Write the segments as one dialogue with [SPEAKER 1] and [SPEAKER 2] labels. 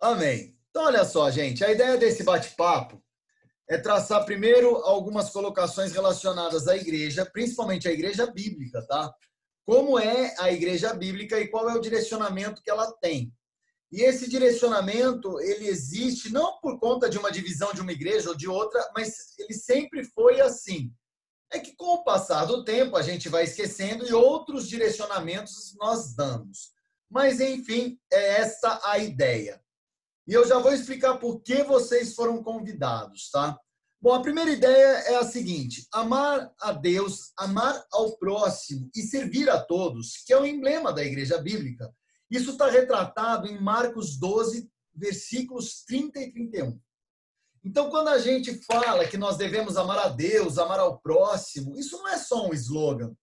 [SPEAKER 1] Amém. Então, olha só, gente, a ideia desse bate-papo é traçar primeiro algumas colocações relacionadas à igreja, principalmente à igreja bíblica, tá? Como é a igreja bíblica e qual é o direcionamento que ela tem. E esse direcionamento, ele existe não por conta de uma divisão de uma igreja ou de outra, mas ele sempre foi assim. É que com o passar do tempo a gente vai esquecendo e outros direcionamentos nós damos. Mas enfim, é essa a ideia. E eu já vou explicar por que vocês foram convidados, tá? Bom, a primeira ideia é a seguinte: amar a Deus, amar ao próximo e servir a todos, que é o emblema da igreja bíblica. Isso está retratado em Marcos 12, versículos 30 e 31. Então, quando a gente fala que nós devemos amar a Deus, amar ao próximo, isso não é só um slogan,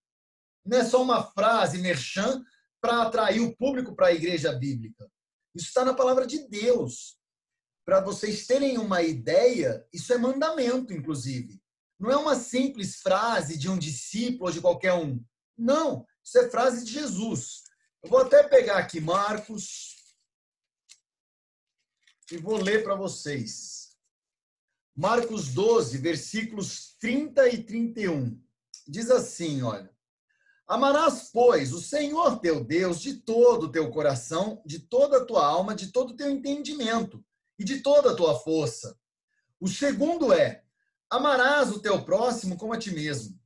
[SPEAKER 1] não é só uma frase merchan para atrair o público para a igreja bíblica. Isso está na palavra de Deus. Para vocês terem uma ideia, isso é mandamento, inclusive. Não é uma simples frase de um discípulo ou de qualquer um. Não, isso é frase de Jesus. Eu vou até pegar aqui Marcos e vou ler para vocês. Marcos 12, versículos 30 e 31. Diz assim, olha: Amarás, pois, o Senhor teu Deus de todo o teu coração, de toda a tua alma, de todo o teu entendimento e de toda a tua força. O segundo é: amarás o teu próximo como a ti mesmo.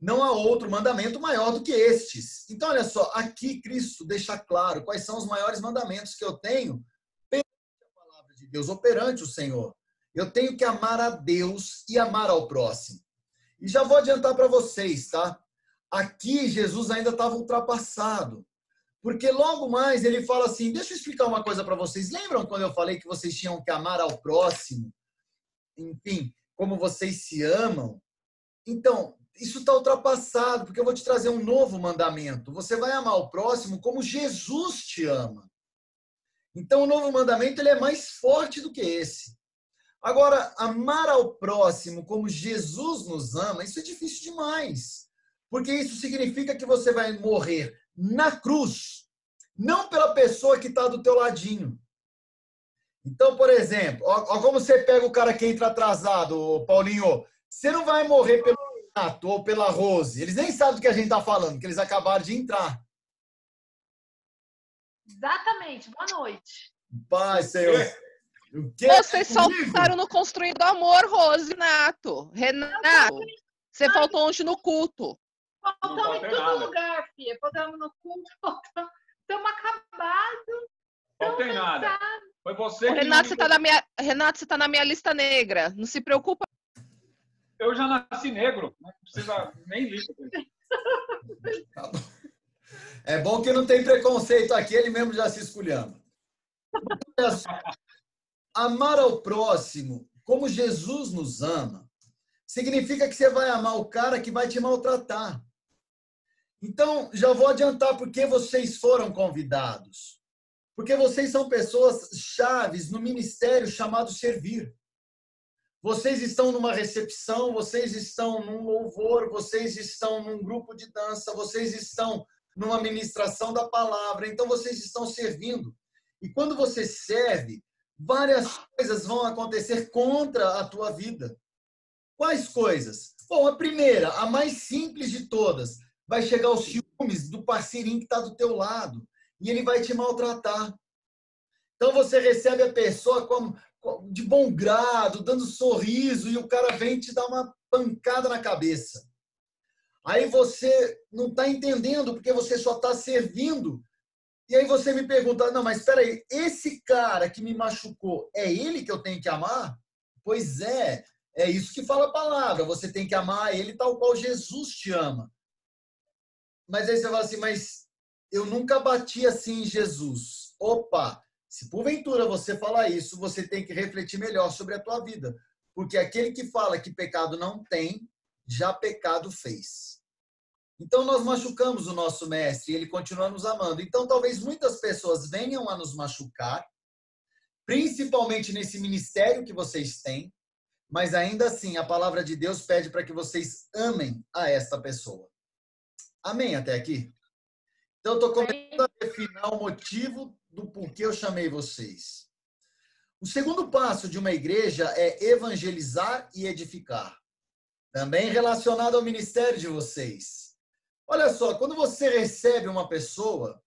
[SPEAKER 1] Não há outro mandamento maior do que estes. Então, olha só, aqui Cristo deixa claro quais são os maiores mandamentos que eu tenho perante a palavra de Deus, ou perante o Senhor. Eu tenho que amar a Deus e amar ao próximo. E já vou adiantar para vocês, tá? Aqui Jesus ainda estava ultrapassado. Porque logo mais ele fala assim: deixa eu explicar uma coisa para vocês. Lembram quando eu falei que vocês tinham que amar ao próximo? Enfim, como vocês se amam? Então, isso está ultrapassado, porque eu vou te trazer um novo mandamento. Você vai amar o próximo como Jesus te ama. Então, o novo mandamento ele é mais forte do que esse. Agora, amar ao próximo como Jesus nos ama, isso é difícil demais. Porque isso significa que você vai morrer na cruz, não pela pessoa que está do teu ladinho. Então, por exemplo, ó, ó, como você pega o cara que entra atrasado, Paulinho. Você não vai morrer pelo Renato ou pela Rose. Eles nem sabem do que a gente está falando, que eles acabaram de entrar.
[SPEAKER 2] Exatamente. Boa noite.
[SPEAKER 1] Pai, Senhor.
[SPEAKER 3] Vocês soltaram no Construindo Amor, Rose Renato. Renato, você faltou hoje no culto.
[SPEAKER 2] Faltamos em todo nada. lugar, filha. Faltamos no culto, faltamos. Estamos acabados.
[SPEAKER 4] Não tem nada. Foi você
[SPEAKER 3] Ô,
[SPEAKER 4] que.
[SPEAKER 3] Renato, você tá na minha, Renato, você tá na minha lista negra. Não se preocupa.
[SPEAKER 4] Eu já nasci negro. Não precisa nem lista.
[SPEAKER 1] É bom que não tem preconceito aqui, ele mesmo já se escolhendo. Amar ao próximo como Jesus nos ama significa que você vai amar o cara que vai te maltratar. Então, já vou adiantar por que vocês foram convidados. Porque vocês são pessoas chaves no ministério chamado servir. Vocês estão numa recepção, vocês estão num louvor, vocês estão num grupo de dança, vocês estão numa ministração da palavra, então vocês estão servindo. E quando você serve, várias coisas vão acontecer contra a tua vida. Quais coisas? Bom, a primeira, a mais simples de todas, vai chegar os ciúmes do parceirinho que está do teu lado e ele vai te maltratar. Então você recebe a pessoa de bom grado, dando sorriso e o cara vem te dar uma pancada na cabeça. Aí você não está entendendo porque você só está servindo. E aí você me pergunta, não, mas espera aí, esse cara que me machucou, é ele que eu tenho que amar? Pois é, é isso que fala a palavra. Você tem que amar ele tal qual Jesus te ama. Mas aí você fala assim, mas eu nunca bati assim em Jesus. Opa, se porventura você falar isso, você tem que refletir melhor sobre a tua vida. Porque aquele que fala que pecado não tem, já pecado fez. Então nós machucamos o nosso mestre e ele continua nos amando. Então talvez muitas pessoas venham a nos machucar, principalmente nesse ministério que vocês têm, mas ainda assim a palavra de Deus pede para que vocês amem a esta pessoa. Amém até aqui? Então estou começando a definir o motivo do porquê eu chamei vocês. O segundo passo de uma igreja é evangelizar e edificar. Também relacionado ao ministério de vocês. Olha só, quando você recebe uma pessoa,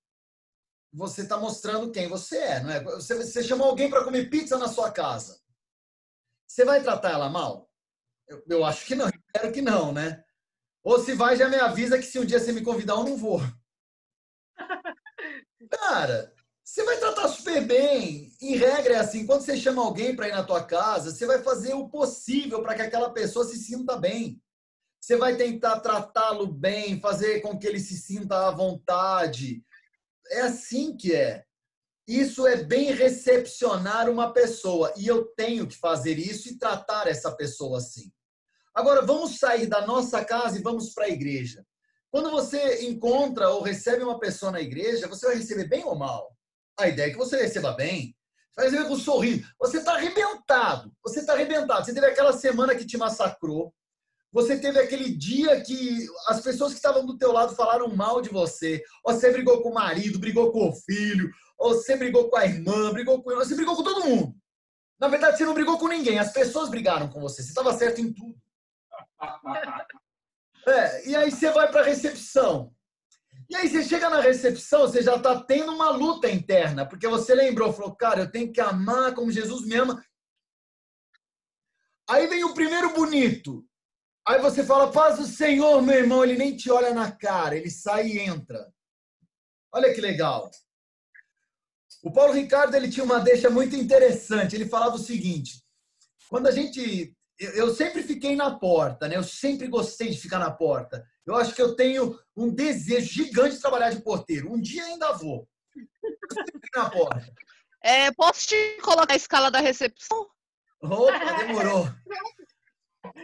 [SPEAKER 1] você está mostrando quem você é, não é? Você, você chamou alguém para comer pizza na sua casa. Você vai tratar ela mal? Eu, eu acho que não, espero que não, né? Ou se vai, já me avisa que se um dia você me convidar, eu não vou. Cara, você vai tratar super bem. Em regra é assim, quando você chama alguém para ir na tua casa, você vai fazer o possível para que aquela pessoa se sinta bem. Você vai tentar tratá-lo bem, fazer com que ele se sinta à vontade. É assim que é. Isso é bem recepcionar uma pessoa e eu tenho que fazer isso e tratar essa pessoa assim. Agora vamos sair da nossa casa e vamos para a igreja. Quando você encontra ou recebe uma pessoa na igreja, você vai receber bem ou mal? A ideia é que você receba bem. Você vai receber com um sorriso. Você está arrebentado. Você está arrebentado. Você teve aquela semana que te massacrou. Você teve aquele dia que as pessoas que estavam do teu lado falaram mal de você. Ou você brigou com o marido, brigou com o filho, ou você brigou com a irmã, brigou com você brigou com todo mundo. Na verdade, você não brigou com ninguém. As pessoas brigaram com você. Você estava certo em tudo. É, e aí você vai para a recepção. E aí você chega na recepção, você já está tendo uma luta interna, porque você lembrou, falou, cara, eu tenho que amar como Jesus me ama. Aí vem o primeiro bonito. Aí você fala, paz do Senhor, meu irmão, ele nem te olha na cara, ele sai e entra. Olha que legal. O Paulo Ricardo ele tinha uma deixa muito interessante. Ele falava o seguinte: quando a gente eu sempre fiquei na porta, né? Eu sempre gostei de ficar na porta. Eu acho que eu tenho um desejo gigante de trabalhar de porteiro. Um dia ainda vou. Eu sempre
[SPEAKER 3] na porta. É, posso te colocar a escala da recepção?
[SPEAKER 1] Opa, demorou.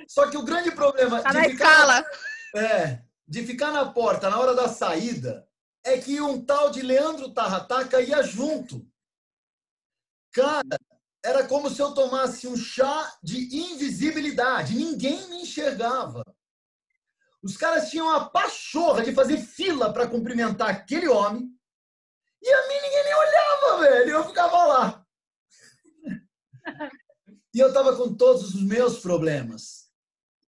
[SPEAKER 1] Só que o grande problema
[SPEAKER 3] tá de na ficar, escala.
[SPEAKER 1] É, de ficar na porta na hora da saída é que um tal de Leandro Tarrataca ia junto. Cara, era como se eu tomasse um chá de invisibilidade. Ninguém me enxergava. Os caras tinham a pachorra de fazer fila para cumprimentar aquele homem. E a mim ninguém nem olhava, velho. Eu ficava lá. E eu tava com todos os meus problemas.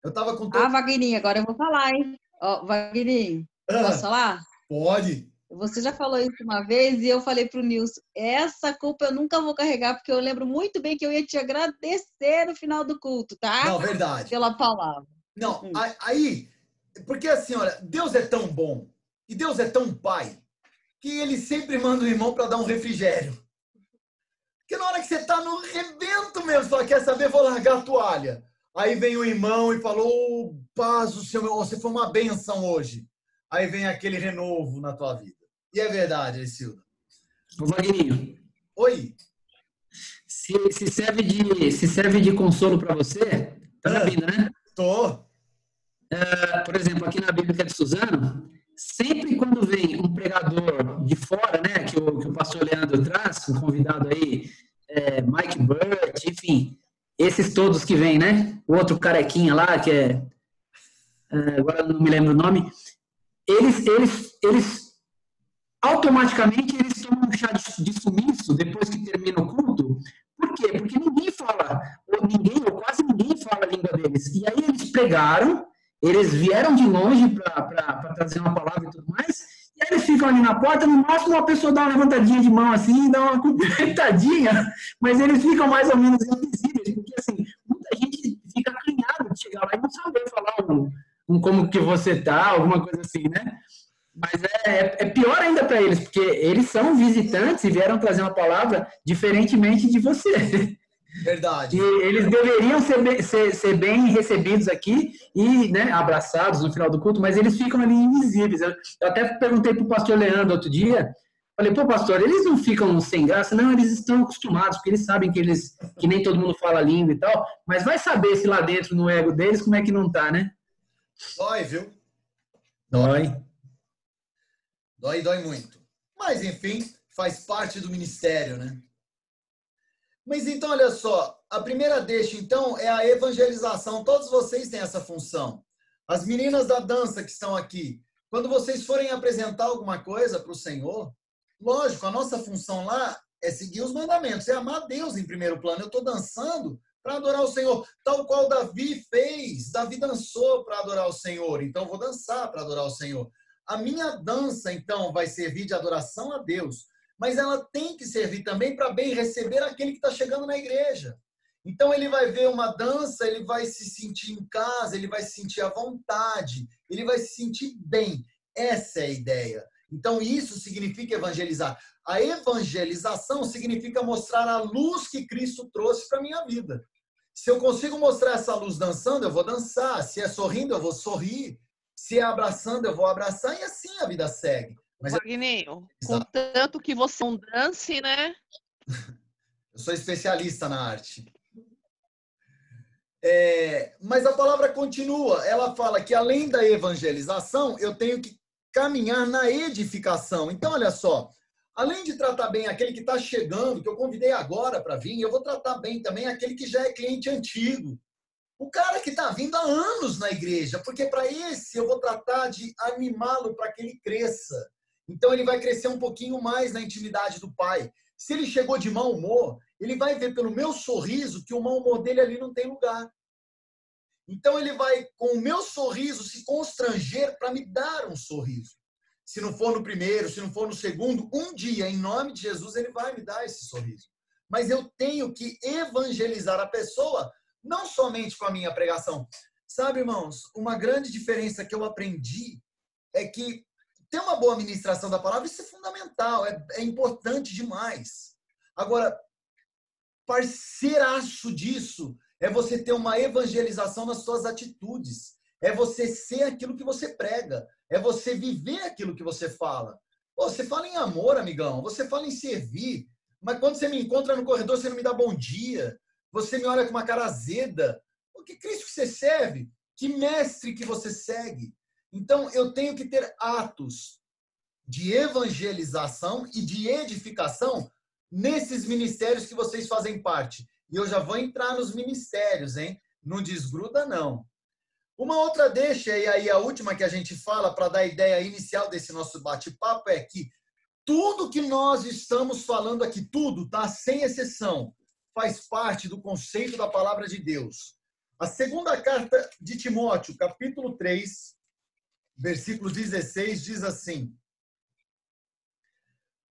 [SPEAKER 1] Eu tava com todos...
[SPEAKER 5] Ah, Vagninho, agora eu vou falar, hein? Ó, oh, Vagninho, ah, posso falar?
[SPEAKER 1] Pode.
[SPEAKER 5] Você já falou isso uma vez e eu falei para o Nilson, essa culpa eu nunca vou carregar, porque eu lembro muito bem que eu ia te agradecer no final do culto, tá?
[SPEAKER 1] Não, verdade.
[SPEAKER 5] Pela palavra.
[SPEAKER 1] Não, hum. aí, porque assim, olha, Deus é tão bom e Deus é tão pai que ele sempre manda o irmão para dar um refrigério. Porque na hora que você está no rebento mesmo, só quer saber, vou largar a toalha. Aí vem o irmão e falou, oh, paz o Senhor, você foi uma benção hoje. Aí vem aquele renovo na tua vida. E é verdade, Silva.
[SPEAKER 6] Ô, Magninho.
[SPEAKER 1] Oi.
[SPEAKER 6] Se, se, serve de, se serve de consolo para você, tá ah, ouvindo, né?
[SPEAKER 1] Tô.
[SPEAKER 6] É, por exemplo, aqui na Bíblia de Suzano, sempre quando vem um pregador de fora, né, que o, que o pastor Leandro traz, um convidado aí, é, Mike Burt, enfim, esses todos que vêm, né? O outro carequinha lá, que é, é agora não me lembro o nome, eles, eles, eles automaticamente eles tomam um chá de, sumiço depois que termina o culto. Por quê? Porque ninguém fala, ou ninguém, ou quase ninguém fala a língua deles. E aí eles pregaram, eles vieram de longe para trazer uma palavra e tudo mais, e aí eles ficam ali na porta, no máximo uma pessoa dá uma levantadinha de mão assim, dá uma cumprimentadinha, mas eles ficam mais ou menos invisíveis, porque assim, muita gente fica acanhada de chegar lá e não saber falar um, um como que você tá, alguma coisa assim, né? Mas é, é pior ainda para eles, porque eles são visitantes e vieram trazer uma palavra diferentemente de você.
[SPEAKER 1] Verdade.
[SPEAKER 6] E eles deveriam ser bem, ser, ser bem recebidos aqui e né, abraçados no final do culto, mas eles ficam ali invisíveis. Eu, eu até perguntei para o pastor Leandro outro dia, falei, pô, pastor, eles não ficam sem graça? Não, eles estão acostumados, porque eles sabem que, eles, que nem todo mundo fala língua e tal, mas vai saber se lá dentro, no ego deles, como é que não tá, né?
[SPEAKER 1] Dói, viu?
[SPEAKER 6] Dói.
[SPEAKER 1] Dói, dói muito. Mas, enfim, faz parte do ministério, né? Mas então, olha só, a primeira deixa, então, é a evangelização. Todos vocês têm essa função. As meninas da dança que estão aqui, quando vocês forem apresentar alguma coisa para o Senhor, lógico, a nossa função lá é seguir os mandamentos, é amar Deus em primeiro plano. Eu estou dançando para adorar o Senhor, tal qual Davi fez. Davi dançou para adorar o Senhor, então vou dançar para adorar o Senhor. A minha dança, então, vai servir de adoração a Deus, mas ela tem que servir também para bem receber aquele que está chegando na igreja. Então ele vai ver uma dança, ele vai se sentir em casa, ele vai se sentir à vontade, ele vai se sentir bem. Essa é a ideia. Então isso significa evangelizar. A evangelização significa mostrar a luz que Cristo trouxe para minha vida. Se eu consigo mostrar essa luz dançando, eu vou dançar. Se é sorrindo, eu vou sorrir. Se é abraçando, eu vou abraçar e assim a vida segue.
[SPEAKER 3] Mas Magninho, eu... contanto que você não dance, né?
[SPEAKER 1] eu sou especialista na arte. É, mas a palavra continua. Ela fala que além da evangelização, eu tenho que caminhar na edificação. Então, olha só. Além de tratar bem aquele que está chegando, que eu convidei agora para vir, eu vou tratar bem também aquele que já é cliente antigo. O cara que está vindo há anos na igreja, porque para esse eu vou tratar de animá-lo para que ele cresça. Então ele vai crescer um pouquinho mais na intimidade do pai. Se ele chegou de mau humor, ele vai ver pelo meu sorriso que o mau humor dele ali não tem lugar. Então ele vai, com o meu sorriso, se constranger para me dar um sorriso. Se não for no primeiro, se não for no segundo, um dia, em nome de Jesus, ele vai me dar esse sorriso. Mas eu tenho que evangelizar a pessoa, não somente com a minha pregação. Sabe, irmãos, uma grande diferença que eu aprendi é que ter uma boa administração da palavra, isso é fundamental, é, é importante demais. Agora, parceiraço disso é você ter uma evangelização nas suas atitudes. É você ser aquilo que você prega. É você viver aquilo que você fala. Pô, você fala em amor, amigão. Você fala em servir. Mas quando você me encontra no corredor, você não me dá bom dia. Você me olha com uma cara azeda. O que Cristo que você serve? Que mestre que você segue? Então, eu tenho que ter atos de evangelização e de edificação nesses ministérios que vocês fazem parte. E eu já vou entrar nos ministérios, hein? Não desgruda, não. Uma outra deixa, e aí a última que a gente fala para dar a ideia inicial desse nosso bate-papo é que tudo que nós estamos falando aqui, tudo, tá? Sem exceção, faz parte do conceito da palavra de Deus. A segunda carta de Timóteo, capítulo 3, versículo 16, diz assim: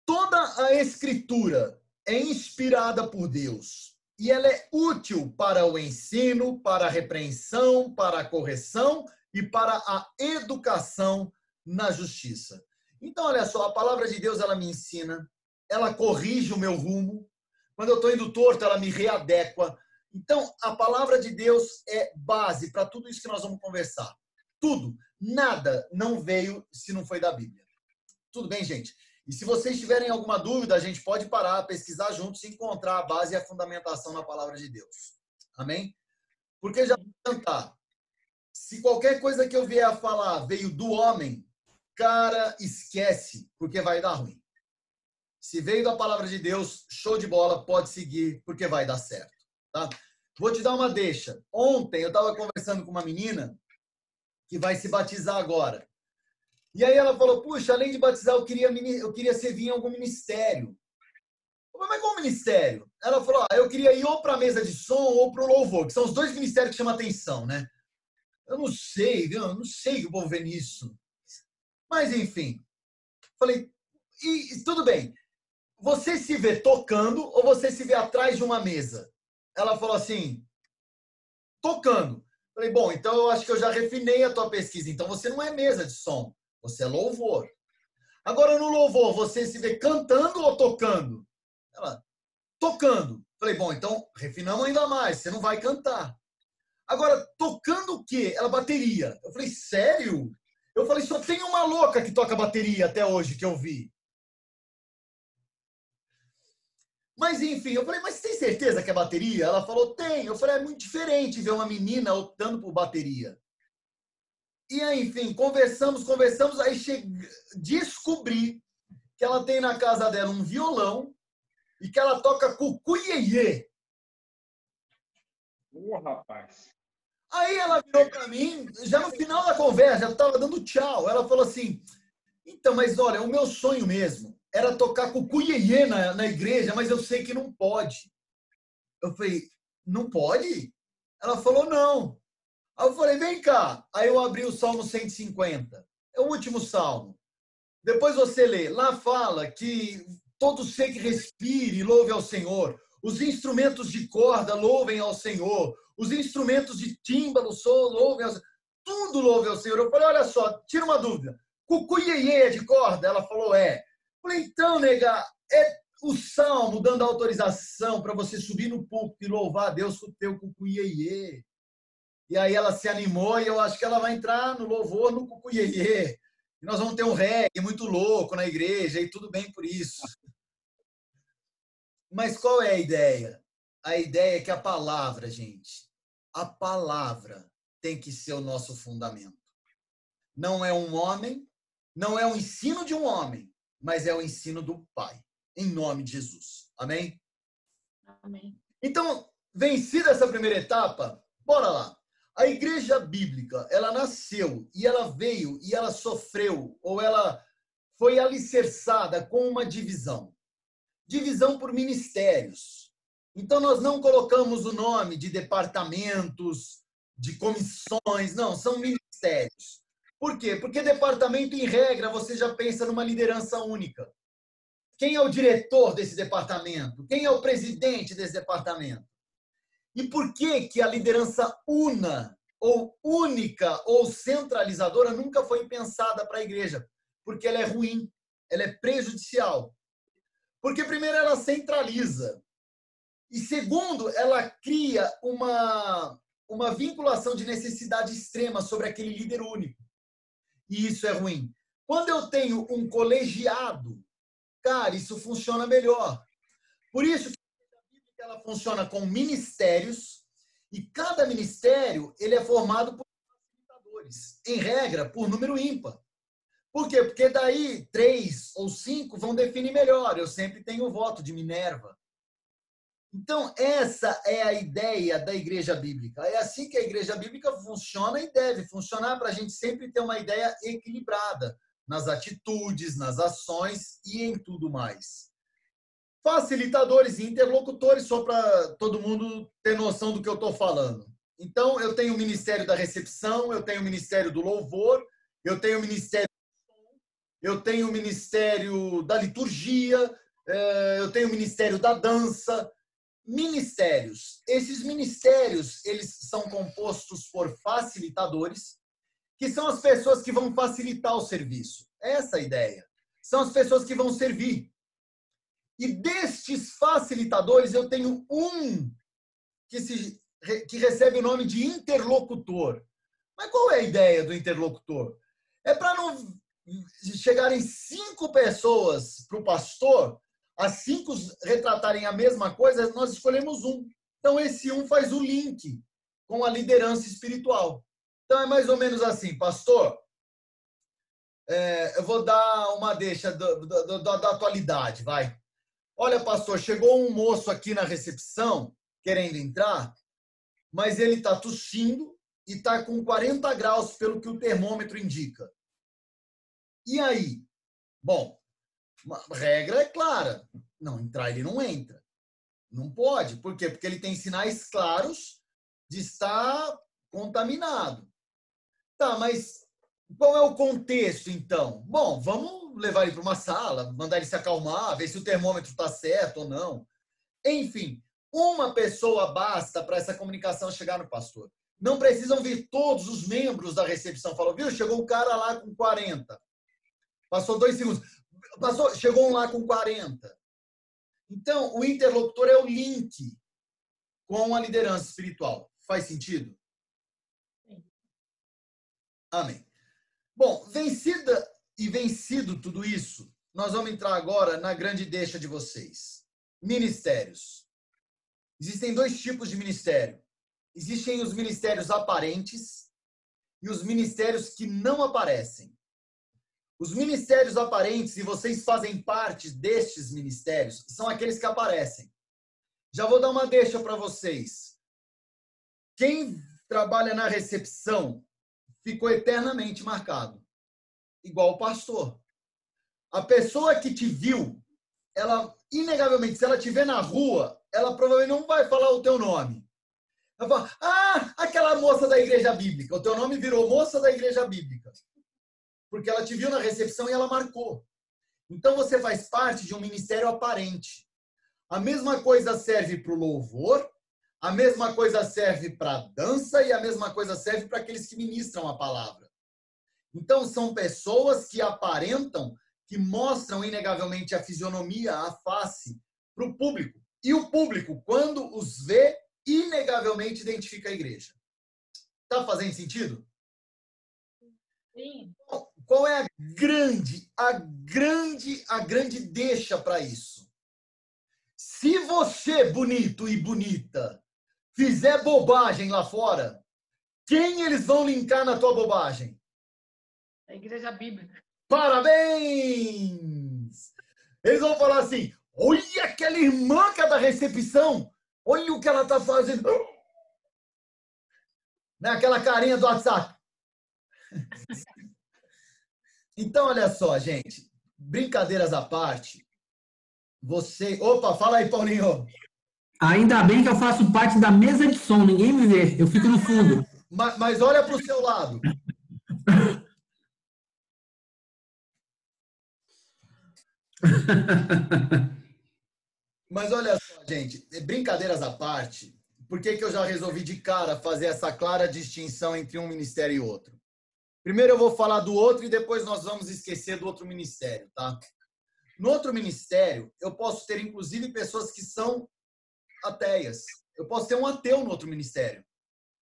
[SPEAKER 1] Toda a escritura é inspirada por Deus e ela é útil para o ensino, para a repreensão, para a correção e para a educação na justiça. Então, olha só, a palavra de Deus ela me ensina, ela corrige o meu rumo. Quando eu estou indo torto, ela me readequa. Então, a palavra de Deus é base para tudo isso que nós vamos conversar. Tudo. Nada não veio se não foi da Bíblia. Tudo bem, gente? E se vocês tiverem alguma dúvida, a gente pode parar, pesquisar juntos e encontrar a base e a fundamentação na palavra de Deus. Amém? Porque já vou cantar. Se qualquer coisa que eu vier a falar veio do homem, cara, esquece, porque vai dar ruim. Se veio da palavra de Deus, show de bola, pode seguir, porque vai dar certo. Tá? Vou te dar uma deixa. Ontem eu estava conversando com uma menina que vai se batizar agora. E aí ela falou, puxa, além de batizar, eu queria, eu queria servir em algum ministério. falei, mas qual ministério? Ela falou, ah, eu queria ir ou para a mesa de som ou para o louvor, que são os dois ministérios que chamam atenção, né? Eu não sei? Eu não sei que o povo vê nisso. Mas, enfim. Falei, e tudo bem. Você se vê tocando ou você se vê atrás de uma mesa? Ela falou assim, tocando. Falei, bom, então eu acho que eu já refinei a tua pesquisa. Então você não é mesa de som. Você é louvor. Agora, no louvor, você se vê cantando ou tocando? Ela, tocando. Falei, bom, então refinamos ainda mais. Você não vai cantar. Agora, tocando o quê? Ela, bateria. Eu falei, sério? Eu falei, só tem uma louca que toca bateria até hoje que eu vi. Mas enfim, eu falei, mas tem certeza que é bateria? Ela falou, tem. Eu falei, é muito diferente ver uma menina optando por bateria. E aí, enfim, conversamos, conversamos, aí descobri que ela tem na casa dela um violão e que ela toca cucuiê.
[SPEAKER 4] Ô, rapaz.
[SPEAKER 1] Aí ela virou para mim, já no final da conversa, já estava dando tchau. Ela falou assim: então, mas olha, o meu sonho mesmo era tocar cucuiê na, na igreja, mas eu sei que não pode. Eu falei, não pode? Ela falou, não. Aí eu falei, vem cá. Aí eu abri o Salmo 150. É o último salmo. Depois você lê. Lá fala que todo ser que respire louve ao Senhor. Os instrumentos de corda louvem ao Senhor. Os instrumentos de tímbalo louvem ao Senhor. Tudo louve ao Senhor. Eu falei, olha só, tira uma dúvida. Cucuiê de corda? Ela falou, é. Falei, então, nega, é o salmo dando autorização para você subir no púlpito e louvar a Deus com o teu cucuiê. E aí ela se animou e eu acho que ela vai entrar no louvor no cucuiê. E nós vamos ter um reggae muito louco na igreja e tudo bem por isso. Mas qual é a ideia? A ideia é que a palavra, gente, a palavra tem que ser o nosso fundamento. Não é um homem, não é o ensino de um homem, mas é o ensino do Pai, em nome de Jesus. Amém?
[SPEAKER 2] Amém.
[SPEAKER 1] Então, vencida essa primeira etapa, bora lá. A igreja bíblica, ela nasceu e ela veio e ela sofreu, ou ela foi alicerçada com uma divisão. Divisão por ministérios. Então, nós não colocamos o nome de departamentos, de comissões, não, são ministérios. Por quê? Porque departamento, em regra, você já pensa numa liderança única. Quem é o diretor desse departamento? Quem é o presidente desse departamento? E por que, que a liderança una, ou única, ou centralizadora nunca foi pensada para a igreja? Porque ela é ruim, ela é prejudicial. Porque, primeiro, ela centraliza. E, segundo, ela cria uma, uma vinculação de necessidade extrema sobre aquele líder único. E isso é ruim. Quando eu tenho um colegiado, cara, isso funciona melhor. Por isso ela funciona com ministérios e cada ministério ele é formado por facilitadores, em regra, por número ímpar. Por quê? Porque daí três ou cinco vão definir melhor. Eu sempre tenho o voto de Minerva. Então, essa é a ideia da igreja bíblica. É assim que a igreja bíblica funciona e deve funcionar para a gente sempre ter uma ideia equilibrada nas atitudes, nas ações e em tudo mais facilitadores e interlocutores, só para todo mundo ter noção do que eu estou falando. Então, eu tenho o Ministério da Recepção, eu tenho o Ministério do Louvor, eu tenho o Ministério eu tenho o Ministério da Liturgia, é, eu tenho o Ministério da Dança. Ministérios. Esses ministérios, eles são compostos por facilitadores, que são as pessoas que vão facilitar o serviço. Essa é a ideia. São as pessoas que vão servir. E destes facilitadores, eu tenho um que, se, que recebe o nome de interlocutor. Mas qual é a ideia do interlocutor? É para não chegarem cinco pessoas para o pastor, as cinco retratarem a mesma coisa, nós escolhemos um. Então, esse um faz o link com a liderança espiritual. Então, é mais ou menos assim, pastor. É, eu vou dar uma deixa do, do, do, da atualidade, vai. Olha, pastor, chegou um moço aqui na recepção querendo entrar, mas ele está tossindo e está com 40 graus, pelo que o termômetro indica. E aí? Bom, a regra é clara: não entrar, ele não entra. Não pode. Por quê? Porque ele tem sinais claros de estar contaminado. Tá, mas qual é o contexto, então? Bom, vamos levar ele para uma sala, mandar ele se acalmar, ver se o termômetro está certo ou não. Enfim, uma pessoa basta para essa comunicação chegar no pastor. Não precisam vir todos os membros da recepção. Falou, viu? Chegou o cara lá com 40. Passou dois segundos. Passou, chegou um lá com 40. Então, o interlocutor é o link com a liderança espiritual. Faz sentido? Amém. Bom, vencida e vencido tudo isso, nós vamos entrar agora na grande deixa de vocês. Ministérios. Existem dois tipos de ministério. Existem os ministérios aparentes e os ministérios que não aparecem. Os ministérios aparentes, e vocês fazem parte destes ministérios, são aqueles que aparecem. Já vou dar uma deixa para vocês. Quem trabalha na recepção ficou eternamente marcado, igual o pastor. A pessoa que te viu, ela, inegavelmente, se ela te ver na rua, ela provavelmente não vai falar o teu nome. Ela fala, ah, aquela moça da igreja bíblica. O teu nome virou moça da igreja bíblica. Porque ela te viu na recepção e ela marcou. Então você faz parte de um ministério aparente. A mesma coisa serve para o louvor, a mesma coisa serve para a dança e a mesma coisa serve para aqueles que ministram a palavra. Então são pessoas que aparentam, que mostram inegavelmente a fisionomia, a face para o público. E o público, quando os vê, inegavelmente identifica a igreja. Tá fazendo sentido?
[SPEAKER 2] Sim.
[SPEAKER 1] Qual é a grande, a grande, a grande deixa para isso? Se você, bonito e bonita, fizer bobagem lá fora, quem eles vão linkar na tua bobagem?
[SPEAKER 2] A igreja bíblica.
[SPEAKER 1] Parabéns! Eles vão falar assim: olha aquela irmã que é da recepção, olha o que ela está fazendo. Né? Aquela carinha do WhatsApp. Então, olha só, gente. Brincadeiras à parte. Você. Opa, fala aí, Paulinho.
[SPEAKER 6] Ainda bem que eu faço parte da mesa de som, ninguém me vê, eu fico no fundo.
[SPEAKER 1] Mas, mas olha para o seu lado. Mas olha só, gente, brincadeiras à parte, por que, que eu já resolvi de cara fazer essa clara distinção entre um ministério e outro? Primeiro eu vou falar do outro e depois nós vamos esquecer do outro ministério, tá? No outro ministério, eu posso ter inclusive pessoas que são ateias. Eu posso ter um ateu no outro ministério.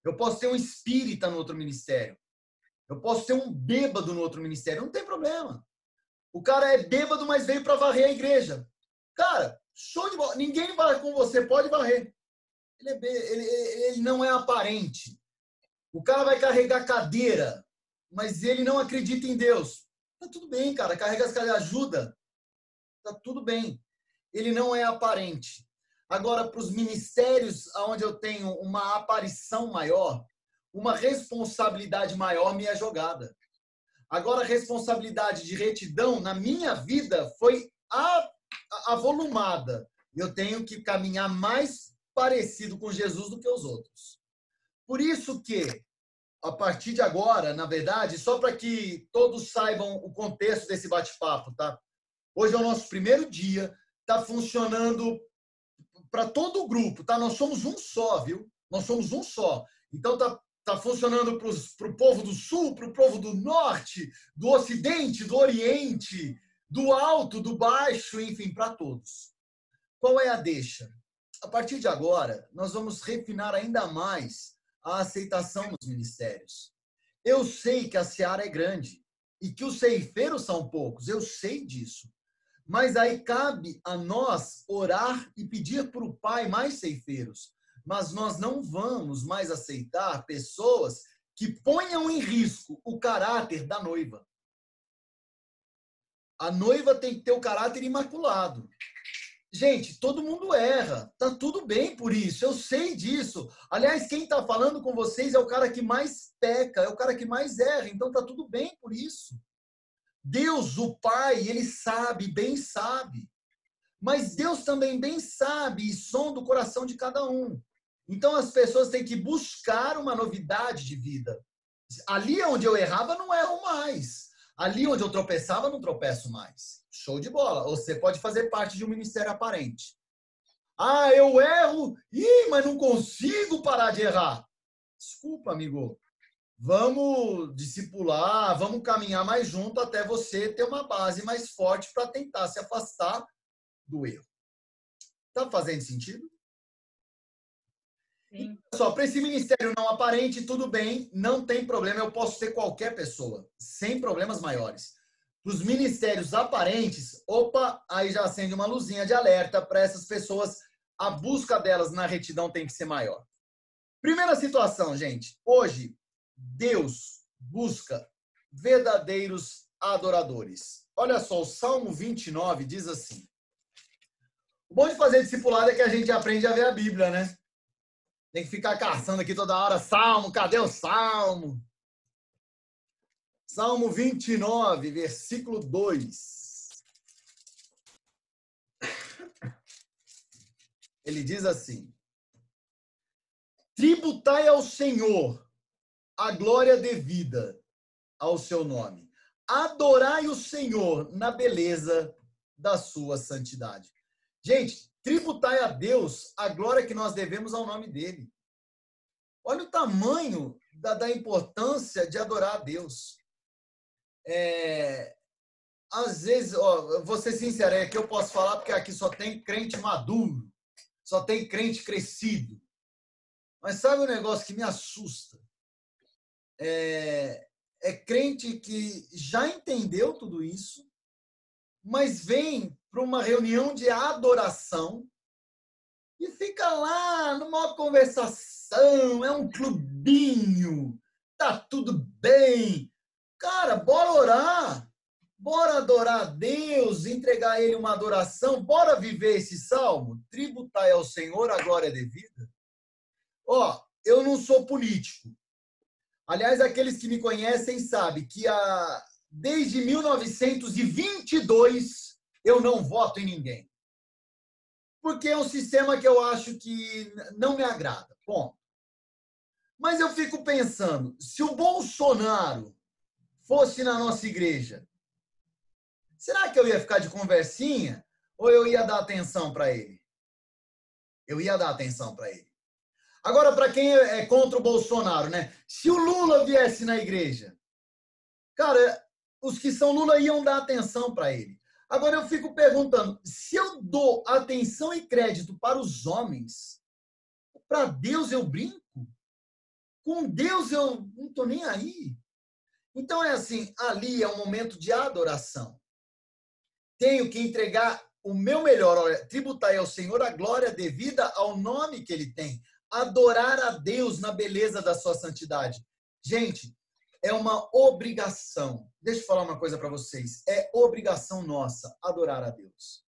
[SPEAKER 1] Eu posso ter um espírita no outro ministério. Eu posso ter um bêbado no outro ministério. Não tem problema. O cara é bêbado, mas veio para varrer a igreja. Cara, show de bola. Ninguém vai com você, pode varrer. Ele, é, ele, ele não é aparente. O cara vai carregar cadeira mas ele não acredita em Deus. Tá tudo bem, cara. Carrega as cadeiras, ajuda. Tá tudo bem. Ele não é aparente. Agora, para os ministérios onde eu tenho uma aparição maior, uma responsabilidade maior me é jogada. Agora, a responsabilidade de retidão na minha vida foi avolumada. Eu tenho que caminhar mais parecido com Jesus do que os outros. Por isso que a partir de agora, na verdade, só para que todos saibam o contexto desse bate-papo, tá? Hoje é o nosso primeiro dia, tá funcionando para todo o grupo, tá? Nós somos um só, viu? Nós somos um só. Então tá tá funcionando para o povo do sul, para o povo do norte, do ocidente, do oriente, do alto, do baixo, enfim, para todos. Qual é a deixa? A partir de agora, nós vamos refinar ainda mais a aceitação nos ministérios. Eu sei que a seara é grande e que os ceifeiros são poucos, eu sei disso. Mas aí cabe a nós orar e pedir para o Pai mais ceifeiros. Mas nós não vamos mais aceitar pessoas que ponham em risco o caráter da noiva. A noiva tem que ter o caráter imaculado. Gente, todo mundo erra. Tá tudo bem por isso. Eu sei disso. Aliás, quem está falando com vocês é o cara que mais peca, é o cara que mais erra. Então tá tudo bem por isso. Deus, o Pai, ele sabe, bem sabe. Mas Deus também bem sabe e som do coração de cada um. Então as pessoas têm que buscar uma novidade de vida. Ali onde eu errava, não erro mais. Ali onde eu tropeçava, não tropeço mais. Show de bola. Você pode fazer parte de um ministério aparente. Ah, eu erro, Ih, mas não consigo parar de errar. Desculpa, amigo. Vamos discipular, vamos caminhar mais junto até você ter uma base mais forte para tentar se afastar do erro. Tá fazendo sentido?
[SPEAKER 2] Sim.
[SPEAKER 1] Só para esse ministério não aparente, tudo bem, não tem problema, eu posso ser qualquer pessoa, sem problemas maiores. Para os ministérios aparentes, opa, aí já acende uma luzinha de alerta para essas pessoas, a busca delas na retidão tem que ser maior. Primeira situação, gente. Hoje, Deus busca verdadeiros adoradores. Olha só, o Salmo 29 diz assim: O bom de fazer discipulado é que a gente aprende a ver a Bíblia, né? Tem que ficar caçando aqui toda hora. Salmo, cadê o Salmo? Salmo 29, versículo 2. Ele diz assim: Tributai ao Senhor a glória devida ao seu nome. Adorai o Senhor na beleza da sua santidade. Gente, tributai a Deus a glória que nós devemos ao nome dele. Olha o tamanho da, da importância de adorar a Deus. É, às vezes, ó, vou ser sincero, é que eu posso falar porque aqui só tem crente maduro, só tem crente crescido. Mas sabe um negócio que me assusta? É, é crente que já entendeu tudo isso, mas vem para uma reunião de adoração e fica lá numa conversação, é um clubinho, tá tudo bem. Cara, bora orar, bora adorar a Deus, entregar a Ele uma adoração, bora viver esse salmo, tributai ao Senhor a glória devida. Ó, eu não sou político. Aliás, aqueles que me conhecem sabem que a, desde 1922 eu não voto em ninguém porque é um sistema que eu acho que não me agrada. Bom, mas eu fico pensando, se o Bolsonaro fosse na nossa igreja, será que eu ia ficar de conversinha ou eu ia dar atenção para ele? Eu ia dar atenção para ele. Agora, para quem é contra o Bolsonaro, né? Se o Lula viesse na igreja, cara, os que são Lula iam dar atenção para ele. Agora eu fico perguntando: se eu dou atenção e crédito para os homens, para Deus eu brinco? Com Deus eu não estou nem aí. Então é assim: ali é um momento de adoração. Tenho que entregar o meu melhor, olha, tributar ao Senhor a glória devida ao nome que ele tem. Adorar a Deus na beleza da sua santidade. Gente, é uma obrigação. Deixa eu falar uma coisa para vocês. É obrigação nossa adorar a Deus.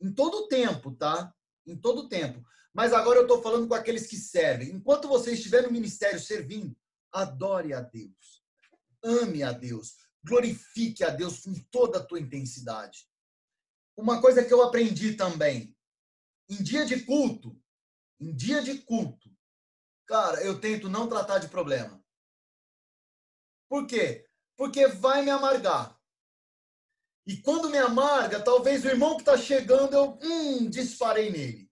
[SPEAKER 1] Em todo tempo, tá? Em todo tempo. Mas agora eu estou falando com aqueles que servem. Enquanto você estiver no ministério servindo, adore a Deus. Ame a Deus. Glorifique a Deus com toda a tua intensidade. Uma coisa que eu aprendi também. Em dia de culto, em dia de culto, cara, eu tento não tratar de problema. Por quê? Porque vai me amargar. E quando me amarga, talvez o irmão que está chegando, eu hum, disparei nele.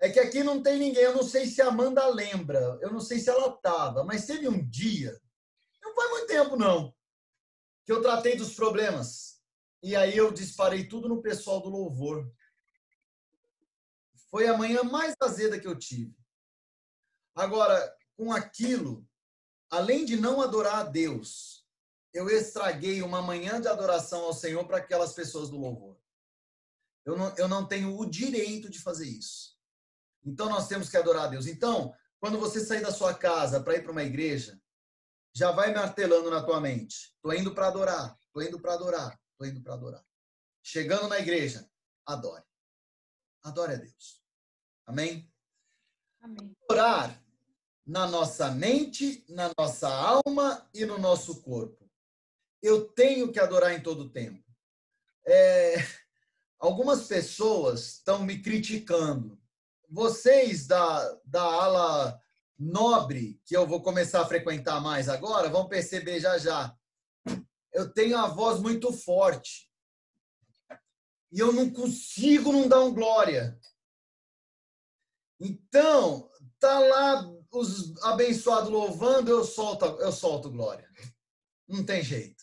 [SPEAKER 1] É que aqui não tem ninguém. Eu não sei se a Amanda lembra. Eu não sei se ela estava. Mas teve um dia, tempo não, que eu tratei dos problemas. E aí eu disparei tudo no pessoal do louvor. Foi a manhã mais azeda que eu tive. Agora, com aquilo, além de não adorar a Deus, eu estraguei uma manhã de adoração ao Senhor para aquelas pessoas do louvor. Eu não, eu não tenho o direito de fazer isso. Então nós temos que adorar a Deus. Então, quando você sair da sua casa para ir para uma igreja, já vai martelando na tua mente. Estou indo para adorar, estou indo para adorar, estou indo para adorar. Chegando na igreja, adore. Adore a Deus. Amém?
[SPEAKER 2] Amém.
[SPEAKER 1] Orar na nossa mente, na nossa alma e no nosso corpo. Eu tenho que adorar em todo tempo. É, algumas pessoas estão me criticando. Vocês da, da ala nobre, que eu vou começar a frequentar mais agora, vão perceber já já. Eu tenho a voz muito forte. E eu não consigo não dar um glória. Então, tá lá os abençoados louvando, eu solto, eu solto glória. Não tem jeito.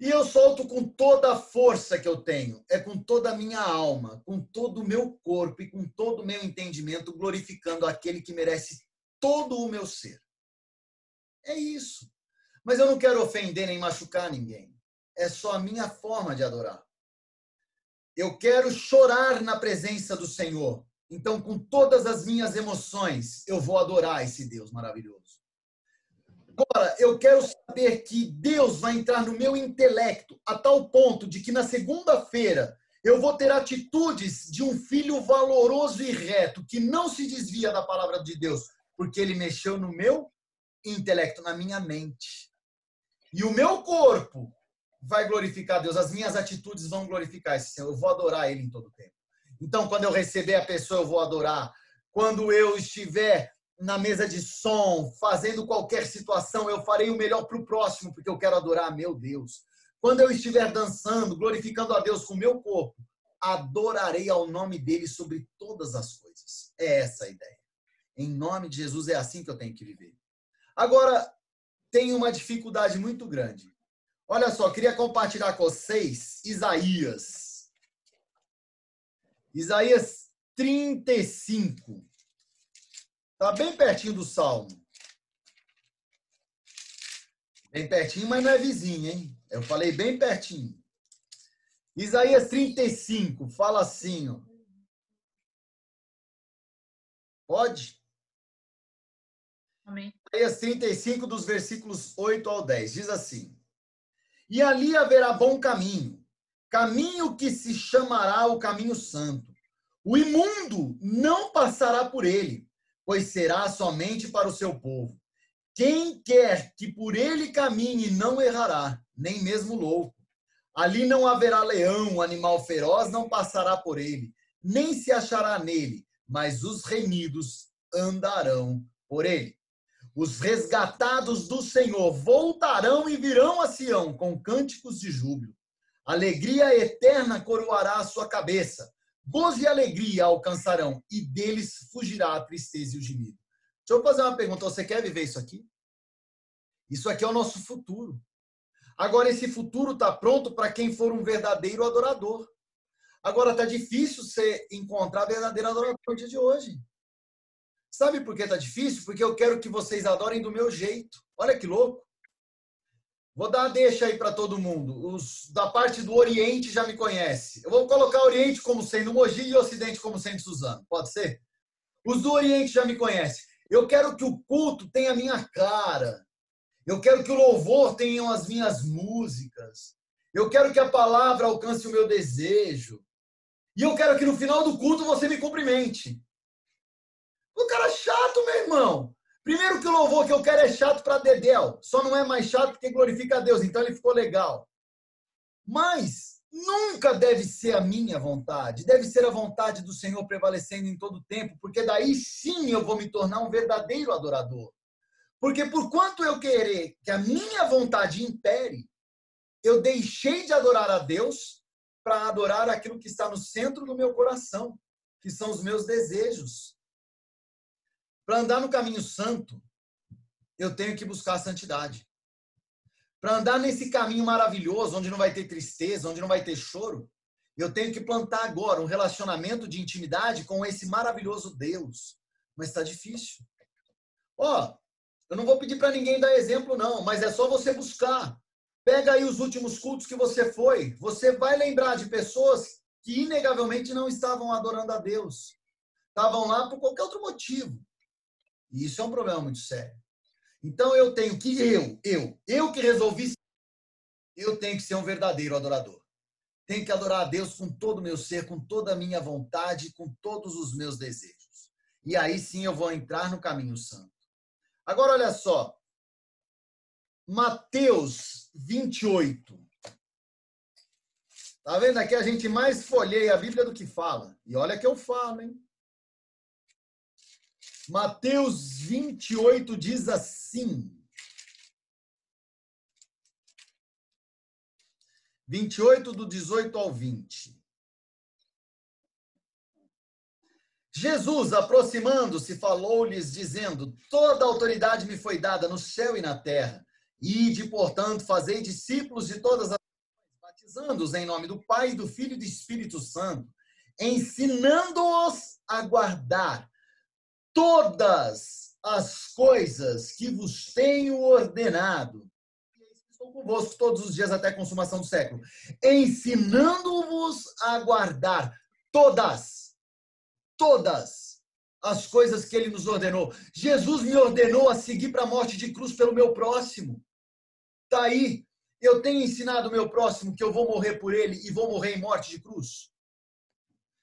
[SPEAKER 1] E eu solto com toda a força que eu tenho, é com toda a minha alma, com todo o meu corpo e com todo o meu entendimento, glorificando aquele que merece todo o meu ser. É isso. Mas eu não quero ofender nem machucar ninguém. É só a minha forma de adorar. Eu quero chorar na presença do Senhor. Então, com todas as minhas emoções, eu vou adorar esse Deus maravilhoso. Agora, eu quero saber que Deus vai entrar no meu intelecto a tal ponto de que na segunda-feira eu vou ter atitudes de um filho valoroso e reto, que não se desvia da palavra de Deus, porque ele mexeu no meu intelecto, na minha mente. E o meu corpo vai glorificar Deus, as minhas atitudes vão glorificar esse Senhor, eu vou adorar Ele em todo tempo. Então, quando eu receber a pessoa, eu vou adorar. Quando eu estiver na mesa de som, fazendo qualquer situação, eu farei o melhor para o próximo, porque eu quero adorar meu Deus. Quando eu estiver dançando, glorificando a Deus com meu corpo, adorarei ao nome dele sobre todas as coisas. É essa a ideia. Em nome de Jesus, é assim que eu tenho que viver. Agora, tem uma dificuldade muito grande. Olha só, queria compartilhar com vocês Isaías. Isaías 35. Está bem pertinho do Salmo. Bem pertinho, mas não é vizinho, hein? Eu falei bem pertinho. Isaías 35 fala assim, ó. Pode?
[SPEAKER 2] Amém.
[SPEAKER 1] Isaías 35, dos versículos 8 ao 10, diz assim: E ali haverá bom caminho, caminho que se chamará o caminho santo. O imundo não passará por ele, pois será somente para o seu povo. Quem quer que por ele caminhe não errará, nem mesmo louco. Ali não haverá leão, animal feroz não passará por ele, nem se achará nele, mas os remidos andarão por ele. Os resgatados do Senhor voltarão e virão a Sião com cânticos de júbilo. Alegria eterna coroará a sua cabeça. Gozo e alegria alcançarão, e deles fugirá a tristeza e o gemido. Deixa eu fazer uma pergunta. Você quer viver isso aqui? Isso aqui é o nosso futuro. Agora, esse futuro está pronto para quem for um verdadeiro adorador. Agora, está difícil você encontrar verdadeiro adorador no dia de hoje. Sabe por que está difícil? Porque eu quero que vocês adorem do meu jeito. Olha que louco. Vou dar a deixa aí para todo mundo. Os da parte do Oriente já me conhece. Eu vou colocar Oriente como sendo Mogi e Ocidente como sendo Suzano. Pode ser? Os do Oriente já me conhecem. Eu quero que o culto tenha a minha cara. Eu quero que o louvor tenha as minhas músicas. Eu quero que a palavra alcance o meu desejo. E eu quero que no final do culto você me cumprimente. O cara é chato, meu irmão. Primeiro que o louvor que eu quero é chato para Dedel. Só não é mais chato porque glorifica a Deus. Então ele ficou legal. Mas nunca deve ser a minha vontade. Deve ser a vontade do Senhor prevalecendo em todo tempo. Porque daí sim eu vou me tornar um verdadeiro adorador. Porque por quanto eu querer que a minha vontade impere, eu deixei de adorar a Deus para adorar aquilo que está no centro do meu coração, que são os meus desejos. Para andar no caminho santo, eu tenho que buscar a santidade. Para andar nesse caminho maravilhoso, onde não vai ter tristeza, onde não vai ter choro, eu tenho que plantar agora um relacionamento de intimidade com esse maravilhoso Deus. Mas está difícil. Ó, oh, eu não vou pedir para ninguém dar exemplo, não, mas é só você buscar. Pega aí os últimos cultos que você foi. Você vai lembrar de pessoas que inegavelmente não estavam adorando a Deus. Estavam lá por qualquer outro motivo. E isso é um problema muito sério. Então eu tenho que eu, eu, eu que resolvi, eu tenho que ser um verdadeiro adorador. Tenho que adorar a Deus com todo o meu ser, com toda a minha vontade, com todos os meus desejos. E aí sim eu vou entrar no caminho santo. Agora olha só. Mateus 28. Tá vendo? Aqui a gente mais folheia a Bíblia do que fala. E olha que eu falo, hein? Mateus 28 diz assim. 28 do 18 ao 20. Jesus, aproximando-se, falou-lhes, dizendo: Toda autoridade me foi dada no céu e na terra. Ide, portanto, fazei discípulos de todas as batizando-os em nome do Pai, do Filho e do Espírito Santo, ensinando-os a guardar todas as coisas que vos tenho ordenado. Estou convosco todos os dias até a consumação do século, ensinando-vos a guardar todas todas as coisas que ele nos ordenou. Jesus me ordenou a seguir para a morte de cruz pelo meu próximo. Tá aí. Eu tenho ensinado o meu próximo que eu vou morrer por ele e vou morrer em morte de cruz.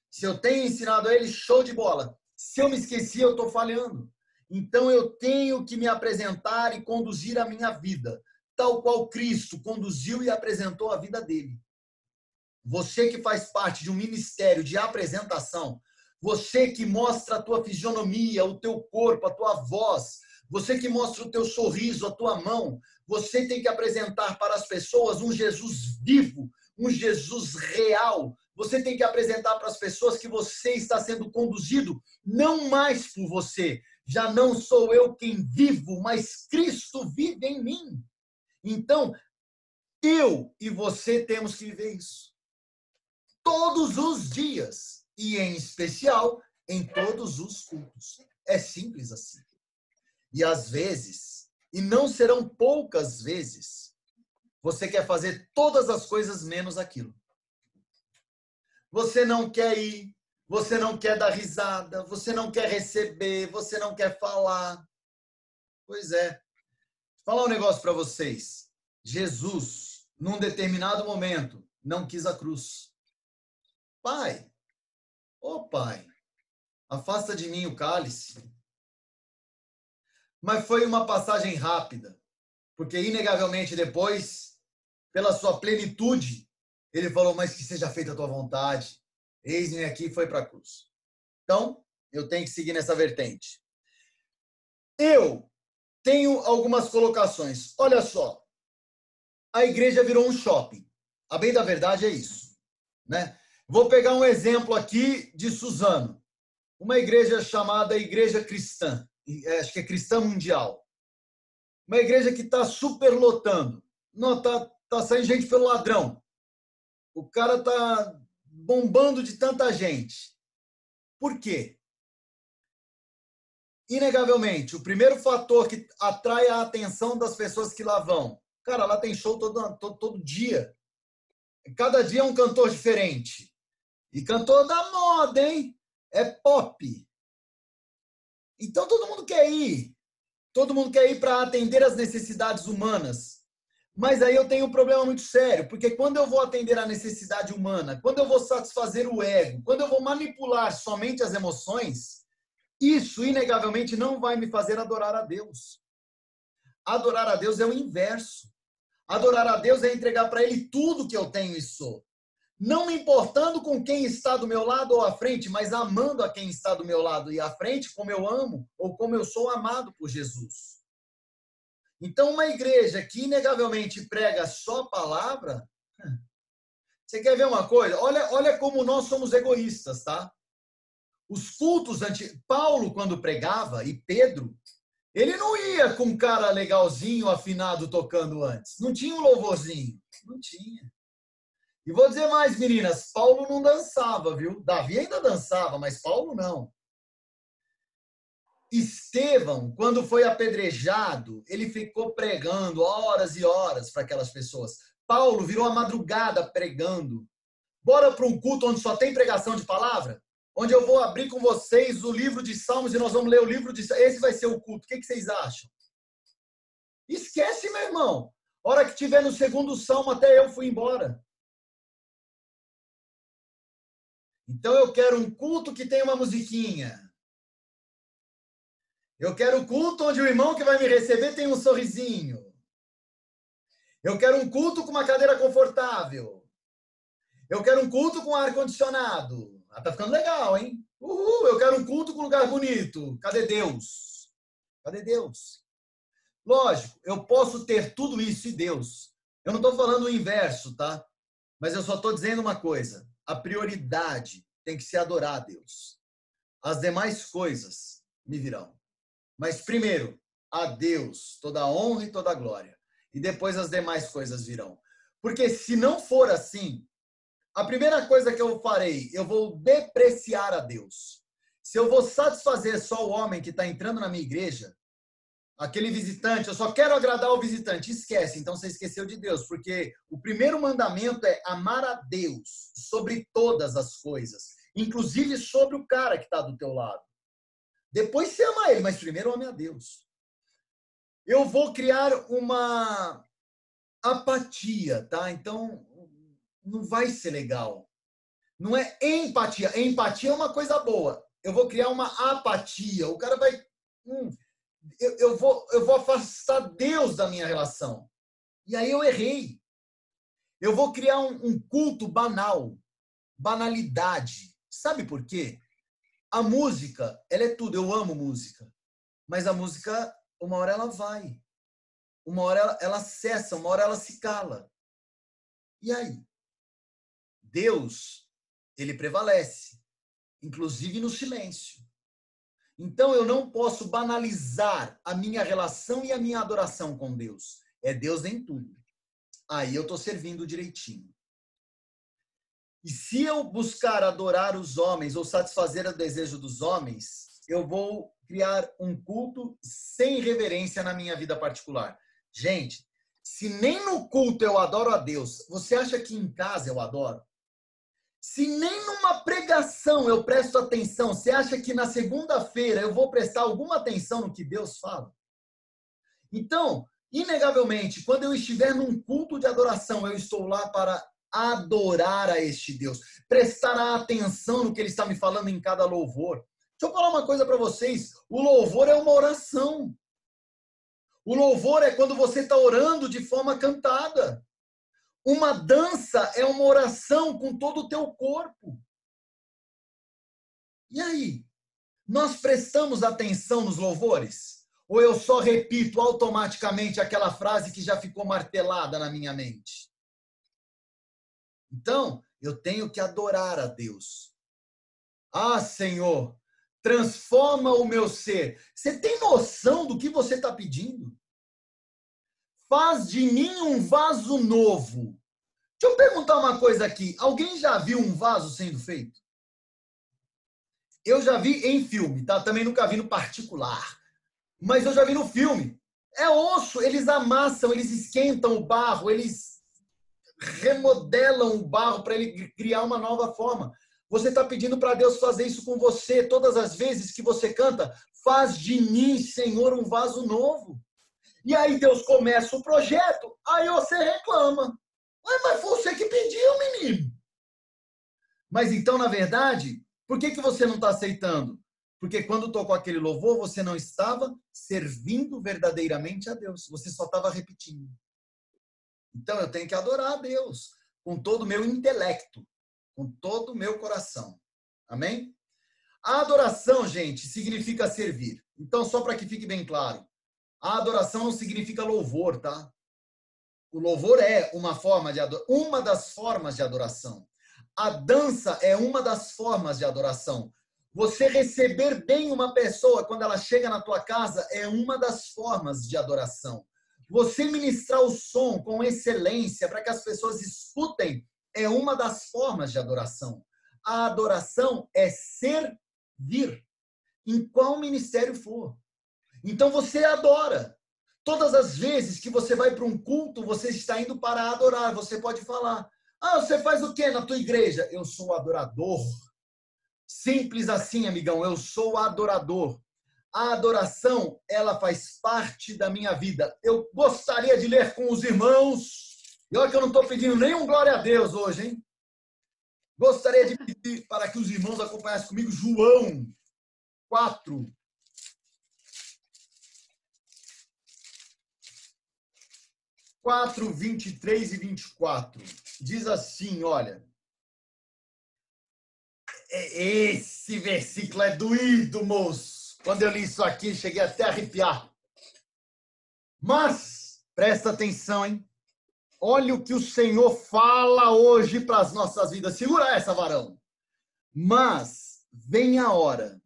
[SPEAKER 1] Se eu tenho ensinado a ele, show de bola. Se eu me esqueci, eu estou falhando. Então eu tenho que me apresentar e conduzir a minha vida, tal qual Cristo conduziu e apresentou a vida dele. você que faz parte de um ministério de apresentação, você que mostra a tua fisionomia, o teu corpo, a tua voz, você que mostra o teu sorriso, a tua mão, você tem que apresentar para as pessoas um Jesus vivo, um Jesus real. Você tem que apresentar para as pessoas que você está sendo conduzido não mais por você. Já não sou eu quem vivo, mas Cristo vive em mim. Então, eu e você temos que viver isso. Todos os dias. E em especial em todos os cultos. É simples assim. E às vezes, e não serão poucas vezes, você quer fazer todas as coisas menos aquilo. Você não quer ir, você não quer dar risada, você não quer receber, você não quer falar. Pois é. Vou falar um negócio para vocês. Jesus, num determinado momento, não quis a cruz. Pai, ô oh, pai, afasta de mim o cálice. Mas foi uma passagem rápida, porque inegavelmente depois, pela sua plenitude, ele falou: Mas que seja feita a tua vontade. Eis-me aqui foi para a cruz. Então, eu tenho que seguir nessa vertente. Eu tenho algumas colocações. Olha só. A igreja virou um shopping. A bem da verdade é isso. Né? Vou pegar um exemplo aqui de Suzano. Uma igreja chamada Igreja Cristã. É, acho que é cristã mundial. Uma igreja que está superlotando. Não, tá, tá saindo gente pelo ladrão. O cara tá bombando de tanta gente. Por quê? Inegavelmente, o primeiro fator que atrai a atenção das pessoas que lá vão. Cara, lá tem show todo, todo, todo dia. Cada dia é um cantor diferente. E cantor da moda, hein? É pop. Então todo mundo quer ir. Todo mundo quer ir para atender as necessidades humanas. Mas aí eu tenho um problema muito sério, porque quando eu vou atender a necessidade humana, quando eu vou satisfazer o ego, quando eu vou manipular somente as emoções, isso inegavelmente não vai me fazer adorar a Deus. Adorar a Deus é o inverso. Adorar a Deus é entregar para Ele tudo que eu tenho e sou não me importando com quem está do meu lado ou à frente, mas amando a quem está do meu lado e à frente, como eu amo ou como eu sou amado por Jesus. Então, uma igreja que inegavelmente prega só palavra, você quer ver uma coisa? Olha, olha como nós somos egoístas, tá? Os cultos antigos. Paulo, quando pregava, e Pedro, ele não ia com um cara legalzinho, afinado, tocando antes. Não tinha um louvorzinho. Não tinha. E vou dizer mais, meninas, Paulo não dançava, viu? Davi ainda dançava, mas Paulo não. Estevão, quando foi apedrejado, ele ficou pregando horas e horas para aquelas pessoas. Paulo virou a madrugada pregando. Bora para um culto onde só tem pregação de palavra? Onde eu vou abrir com vocês o livro de Salmos e nós vamos ler o livro de Esse vai ser o culto. O que, vocês acham? Esquece, meu irmão. Hora que tiver no segundo salmo, até eu fui embora. Então eu quero um culto que tenha uma musiquinha. Eu quero culto onde o irmão que vai me receber tem um sorrisinho. Eu quero um culto com uma cadeira confortável. Eu quero um culto com ar condicionado. Ah, tá ficando legal, hein? Uhul, eu quero um culto com lugar bonito. Cadê Deus? Cadê Deus? Lógico, eu posso ter tudo isso e Deus. Eu não estou falando o inverso, tá? Mas eu só estou dizendo uma coisa a prioridade tem que ser adorar a Deus. As demais coisas me virão. Mas primeiro, a Deus toda a honra e toda a glória. E depois as demais coisas virão. Porque se não for assim, a primeira coisa que eu farei, eu vou depreciar a Deus. Se eu vou satisfazer só o homem que está entrando na minha igreja, aquele visitante, eu só quero agradar o visitante. Esquece, então você esqueceu de Deus, porque o primeiro mandamento é amar a Deus sobre todas as coisas, inclusive sobre o cara que está do teu lado. Depois você ama ele, mas primeiro ame a Deus. Eu vou criar uma apatia, tá? Então não vai ser legal. Não é empatia. Empatia é uma coisa boa. Eu vou criar uma apatia. O cara vai. Hum, eu, eu, vou, eu vou afastar Deus da minha relação. E aí eu errei. Eu vou criar um, um culto banal, banalidade. Sabe por quê? A música, ela é tudo. Eu amo música. Mas a música, uma hora ela vai. Uma hora ela, ela cessa, uma hora ela se cala. E aí? Deus, ele prevalece, inclusive no silêncio. Então eu não posso banalizar a minha relação e a minha adoração com Deus. É Deus em tudo. Aí eu estou servindo direitinho. E se eu buscar adorar os homens ou satisfazer o desejo dos homens, eu vou criar um culto sem reverência na minha vida particular. Gente, se nem no culto eu adoro a Deus, você acha que em casa eu adoro? Se nem numa pregação eu presto atenção, você acha que na segunda-feira eu vou prestar alguma atenção no que Deus fala? Então, inegavelmente, quando eu estiver num culto de adoração, eu estou lá para adorar a este Deus, prestar atenção no que ele está me falando em cada louvor. Deixa eu falar uma coisa para vocês: o louvor é uma oração. O louvor é quando você está orando de forma cantada. Uma dança é uma oração com todo o teu corpo. E aí? Nós prestamos atenção nos louvores? Ou eu só repito automaticamente aquela frase que já ficou martelada na minha mente? Então, eu tenho que adorar a Deus. Ah, Senhor, transforma o meu ser. Você tem noção do que você está pedindo? Faz de mim um vaso novo. Deixa eu perguntar uma coisa aqui. Alguém já viu um vaso sendo feito? Eu já vi em filme, tá? Também nunca vi no particular. Mas eu já vi no filme. É osso, eles amassam, eles esquentam o barro, eles remodelam o barro para ele criar uma nova forma. Você está pedindo para Deus fazer isso com você todas as vezes que você canta. Faz de mim, Senhor, um vaso novo. E aí Deus começa o projeto, aí você reclama. Mas foi você que pediu, menino. Mas então, na verdade, por que, que você não está aceitando? Porque quando tocou aquele louvor, você não estava servindo verdadeiramente a Deus. Você só estava repetindo. Então eu tenho que adorar a Deus com todo o meu intelecto com todo o meu coração. Amém? A adoração, gente, significa servir. Então, só para que fique bem claro, a adoração não significa louvor, tá? O louvor é uma forma de uma das formas de adoração. A dança é uma das formas de adoração. Você receber bem uma pessoa quando ela chega na tua casa é uma das formas de adoração. Você ministrar o som com excelência para que as pessoas escutem é uma das formas de adoração. A adoração é servir, em qual ministério for. Então você adora. Todas as vezes que você vai para um culto, você está indo para adorar. Você pode falar: Ah, você faz o que na tua igreja? Eu sou adorador. Simples assim, amigão, eu sou adorador. A adoração, ela faz parte da minha vida. Eu gostaria de ler com os irmãos e olha que eu não estou pedindo nenhum glória a Deus hoje, hein? Gostaria de pedir para que os irmãos acompanhassem comigo João 4. Quatro, vinte e três e vinte e quatro. Diz assim, olha. É, esse versículo é doído, moço. Quando eu li isso aqui, cheguei até a arrepiar. Mas, presta atenção, hein? Olha o que o Senhor fala hoje para as nossas vidas. Segura essa, varão. Mas vem a hora,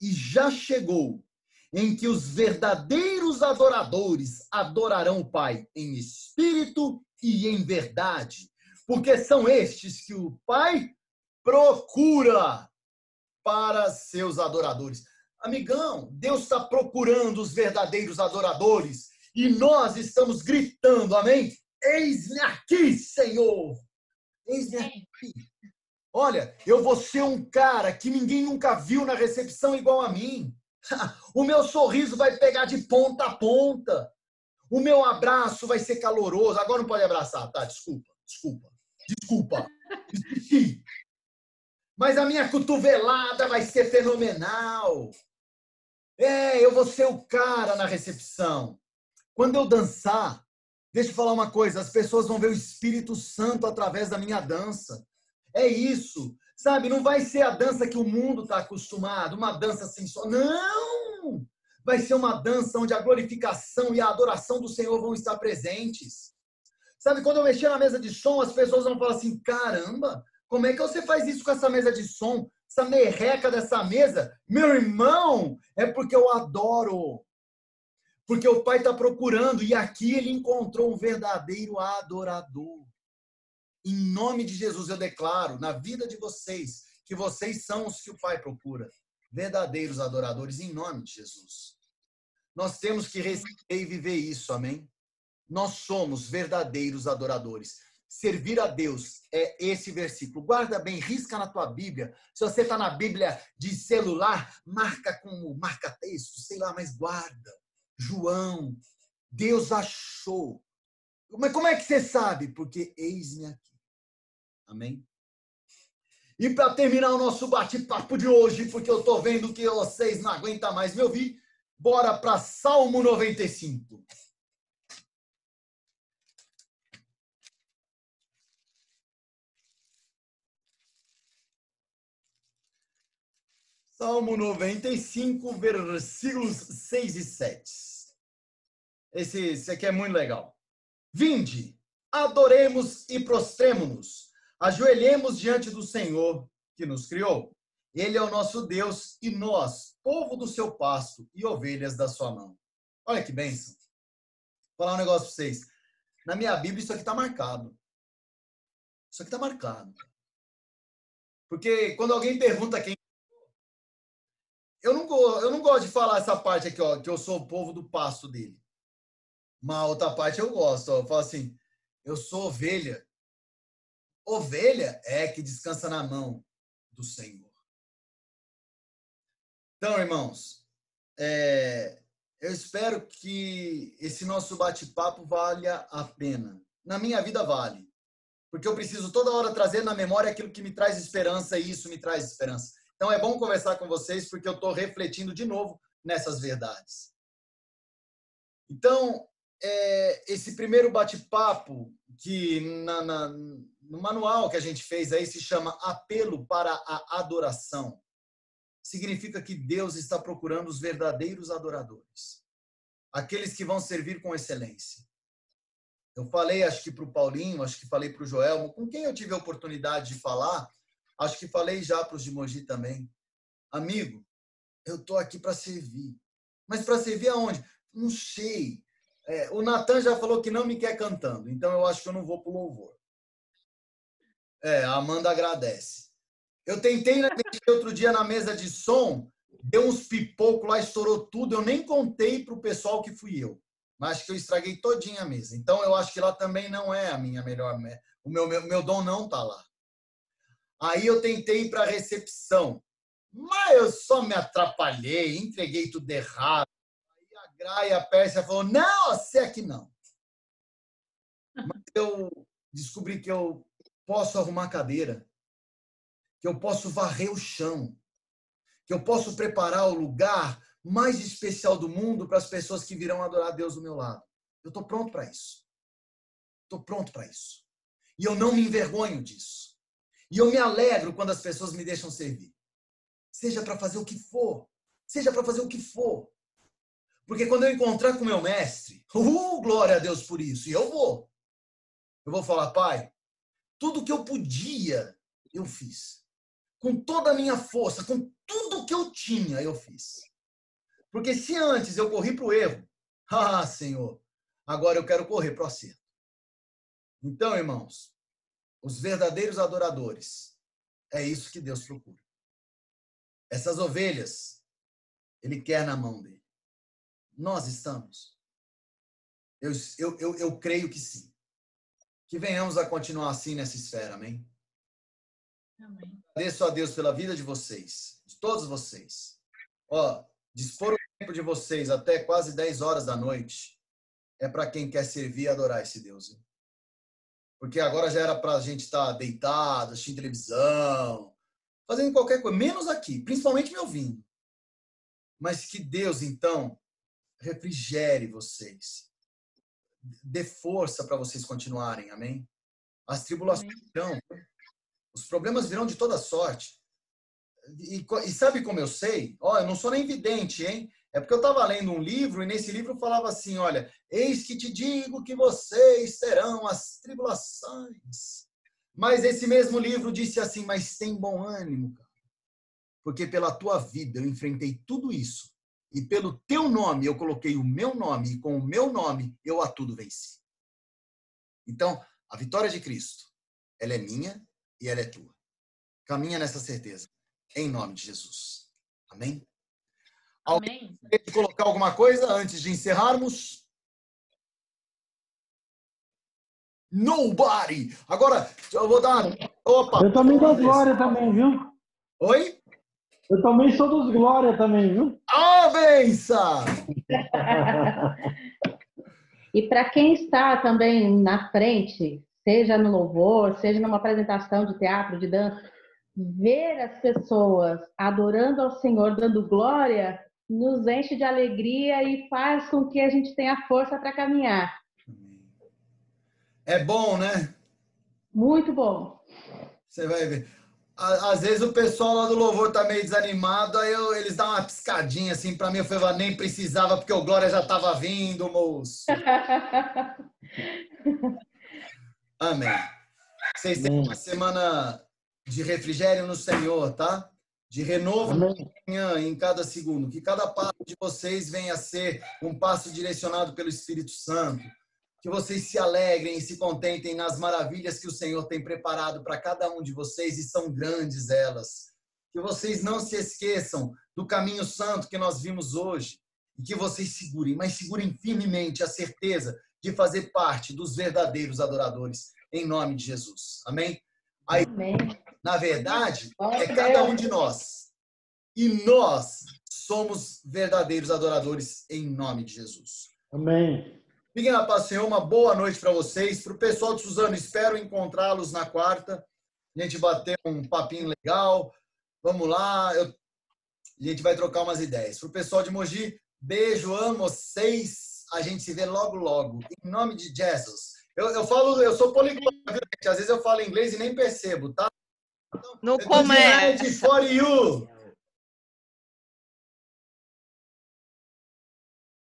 [SPEAKER 1] e já chegou, em que os verdadeiros adoradores adorarão o Pai em espírito e em verdade, porque são estes que o Pai procura para seus adoradores. Amigão, Deus está procurando os verdadeiros adoradores e nós estamos gritando, amém? Eis-me aqui, Senhor. Eis-me aqui. Olha, eu vou ser um cara que ninguém nunca viu na recepção igual a mim. O meu sorriso vai pegar de ponta a ponta. O meu abraço vai ser caloroso. Agora não pode abraçar, tá? Desculpa, desculpa, desculpa. Mas a minha cotovelada vai ser fenomenal. É, eu vou ser o cara na recepção. Quando eu dançar, Deixa eu falar uma coisa: as pessoas vão ver o Espírito Santo através da minha dança. É isso. Sabe, não vai ser a dança que o mundo está acostumado, uma dança sensual. Não! Vai ser uma dança onde a glorificação e a adoração do Senhor vão estar presentes. Sabe, quando eu mexer na mesa de som, as pessoas vão falar assim: caramba, como é que você faz isso com essa mesa de som? Essa merreca dessa mesa? Meu irmão, é porque eu adoro. Porque o pai está procurando e aqui ele encontrou um verdadeiro adorador. Em nome de Jesus, eu declaro na vida de vocês que vocês são os que o pai procura. Verdadeiros adoradores, em nome de Jesus. Nós temos que receber e viver isso, amém? Nós somos verdadeiros adoradores. Servir a Deus é esse versículo. Guarda bem, risca na tua Bíblia. Se você está na Bíblia de celular, marca como marca texto, sei lá, mas guarda. João, Deus achou. Mas como é que você sabe? Porque eis-me aqui. Amém? E para terminar o nosso bate-papo de hoje, porque eu estou vendo que vocês não aguentam mais me ouvir, bora para Salmo 95. Salmo 95, versículos 6 e 7. Esse, esse aqui é muito legal. Vinde, adoremos e prostremos-nos, ajoelhemos diante do Senhor que nos criou. Ele é o nosso Deus e nós, povo do seu pasto e ovelhas da sua mão. Olha que bênção. Vou falar um negócio para vocês. Na minha Bíblia, isso aqui está marcado. Isso aqui está marcado. Porque quando alguém pergunta quem eu não, eu não gosto de falar essa parte aqui, ó, que eu sou o povo do pasto dele. Uma outra parte eu gosto, ó, eu falo assim, eu sou ovelha. Ovelha é que descansa na mão do Senhor. Então, irmãos, é, eu espero que esse nosso bate-papo valha a pena. Na minha vida vale. Porque eu preciso toda hora trazer na memória aquilo que me traz esperança e isso me traz esperança. Então é bom conversar com vocês porque eu estou refletindo de novo nessas verdades. Então, é, esse primeiro bate-papo que na, na, no manual que a gente fez aí se chama Apelo para a Adoração. Significa que Deus está procurando os verdadeiros adoradores. Aqueles que vão servir com excelência. Eu falei, acho que para o Paulinho, acho que falei para o Joel, com quem eu tive a oportunidade de falar, Acho que falei já para os de Mogi também. Amigo, eu estou aqui para servir. Mas para servir aonde? Não sei. É, o Natan já falou que não me quer cantando, então eu acho que eu não vou para o louvor. É, a Amanda agradece. Eu tentei outro dia na mesa de som, deu uns pipocos lá, estourou tudo. Eu nem contei para o pessoal que fui eu. Mas que eu estraguei todinha a mesa. Então eu acho que lá também não é a minha melhor. O meu, meu, meu dom não está lá. Aí eu tentei ir para a recepção, mas eu só me atrapalhei, entreguei tudo errado. Aí a Graia a Pérsia falou: não, você aqui não. Mas eu descobri que eu posso arrumar cadeira, que eu posso varrer o chão, que eu posso preparar o lugar mais especial do mundo para as pessoas que virão adorar Deus do meu lado. Eu estou pronto para isso. Estou pronto para isso. E eu não me envergonho disso. E eu me alegro quando as pessoas me deixam servir. Seja para fazer o que for. Seja para fazer o que for. Porque quando eu encontrar com meu mestre, uh, glória a Deus por isso, e eu vou. Eu vou falar, pai, tudo que eu podia, eu fiz. Com toda a minha força, com tudo que eu tinha, eu fiz. Porque se antes eu corri para o erro, ah, Senhor, agora eu quero correr para o acerto. Então, irmãos, os verdadeiros adoradores. É isso que Deus procura. Essas ovelhas, Ele quer na mão dele. Nós estamos. Eu, eu, eu, eu creio que sim. Que venhamos a continuar assim nessa esfera, amém? Amém. Agradeço a Deus pela vida de vocês, de todos vocês. Ó, dispor o tempo de vocês até quase 10 horas da noite é para quem quer servir e adorar esse Deus. Hein? Porque agora já era para a gente estar tá deitado, assistindo televisão, fazendo qualquer coisa, menos aqui, principalmente me ouvindo. Mas que Deus, então, refrigere vocês. dê força para vocês continuarem, amém? As tribulações virão, os problemas virão de toda sorte. E, e sabe como eu sei? Ó, eu não sou nem vidente, hein? É porque eu estava lendo um livro e nesse livro falava assim: olha, eis que te digo que vocês terão as tribulações. Mas esse mesmo livro disse assim: mas tem bom ânimo, cara. Porque pela tua vida eu enfrentei tudo isso. E pelo teu nome eu coloquei o meu nome, e com o meu nome eu a tudo venci. Então, a vitória de Cristo, ela é minha e ela é tua. Caminha nessa certeza. Em nome de Jesus. Amém?
[SPEAKER 2] Amém.
[SPEAKER 1] Alguém colocar alguma coisa antes de encerrarmos? Nobody! Agora, eu vou dar. Opa!
[SPEAKER 7] Eu também dou glória também, viu?
[SPEAKER 1] Oi?
[SPEAKER 7] Eu também sou dos glória também, viu?
[SPEAKER 1] Ah, benção!
[SPEAKER 8] e para quem está também na frente, seja no louvor, seja numa apresentação de teatro, de dança, ver as pessoas adorando ao Senhor, dando glória, nos enche de alegria e faz com que a gente tenha força para caminhar.
[SPEAKER 1] É bom, né?
[SPEAKER 8] Muito bom.
[SPEAKER 1] Você vai ver. Às vezes o pessoal lá do louvor tá meio desanimado, aí eu, eles dão uma piscadinha assim para mim, eu falei, nem precisava porque o Glória já tava vindo, moço. Amém. Vocês têm uma semana de refrigério no Senhor, tá? De renovo manhã em cada segundo. Que cada passo de vocês venha a ser um passo direcionado pelo Espírito Santo. Que vocês se alegrem e se contentem nas maravilhas que o Senhor tem preparado para cada um de vocês e são grandes elas. Que vocês não se esqueçam do caminho santo que nós vimos hoje e que vocês segurem, mas segurem firmemente a certeza de fazer parte dos verdadeiros adoradores, em nome de Jesus. Amém? Aí, Amém. Na verdade, é cada um de nós. E nós somos verdadeiros adoradores, em nome de Jesus.
[SPEAKER 7] Amém.
[SPEAKER 1] Fiquem na paz, Senhor. Uma boa noite para vocês. Para o pessoal de Suzano, espero encontrá-los na quarta. A gente bater um papinho legal. Vamos lá. Eu... A gente vai trocar umas ideias. Para o pessoal de Mogi, beijo, amo vocês a gente se vê logo, logo. Em nome de Jesus. Eu, eu falo, eu sou poliglota, gente? Às vezes eu falo inglês e nem percebo, tá?
[SPEAKER 3] No começo.
[SPEAKER 1] for you.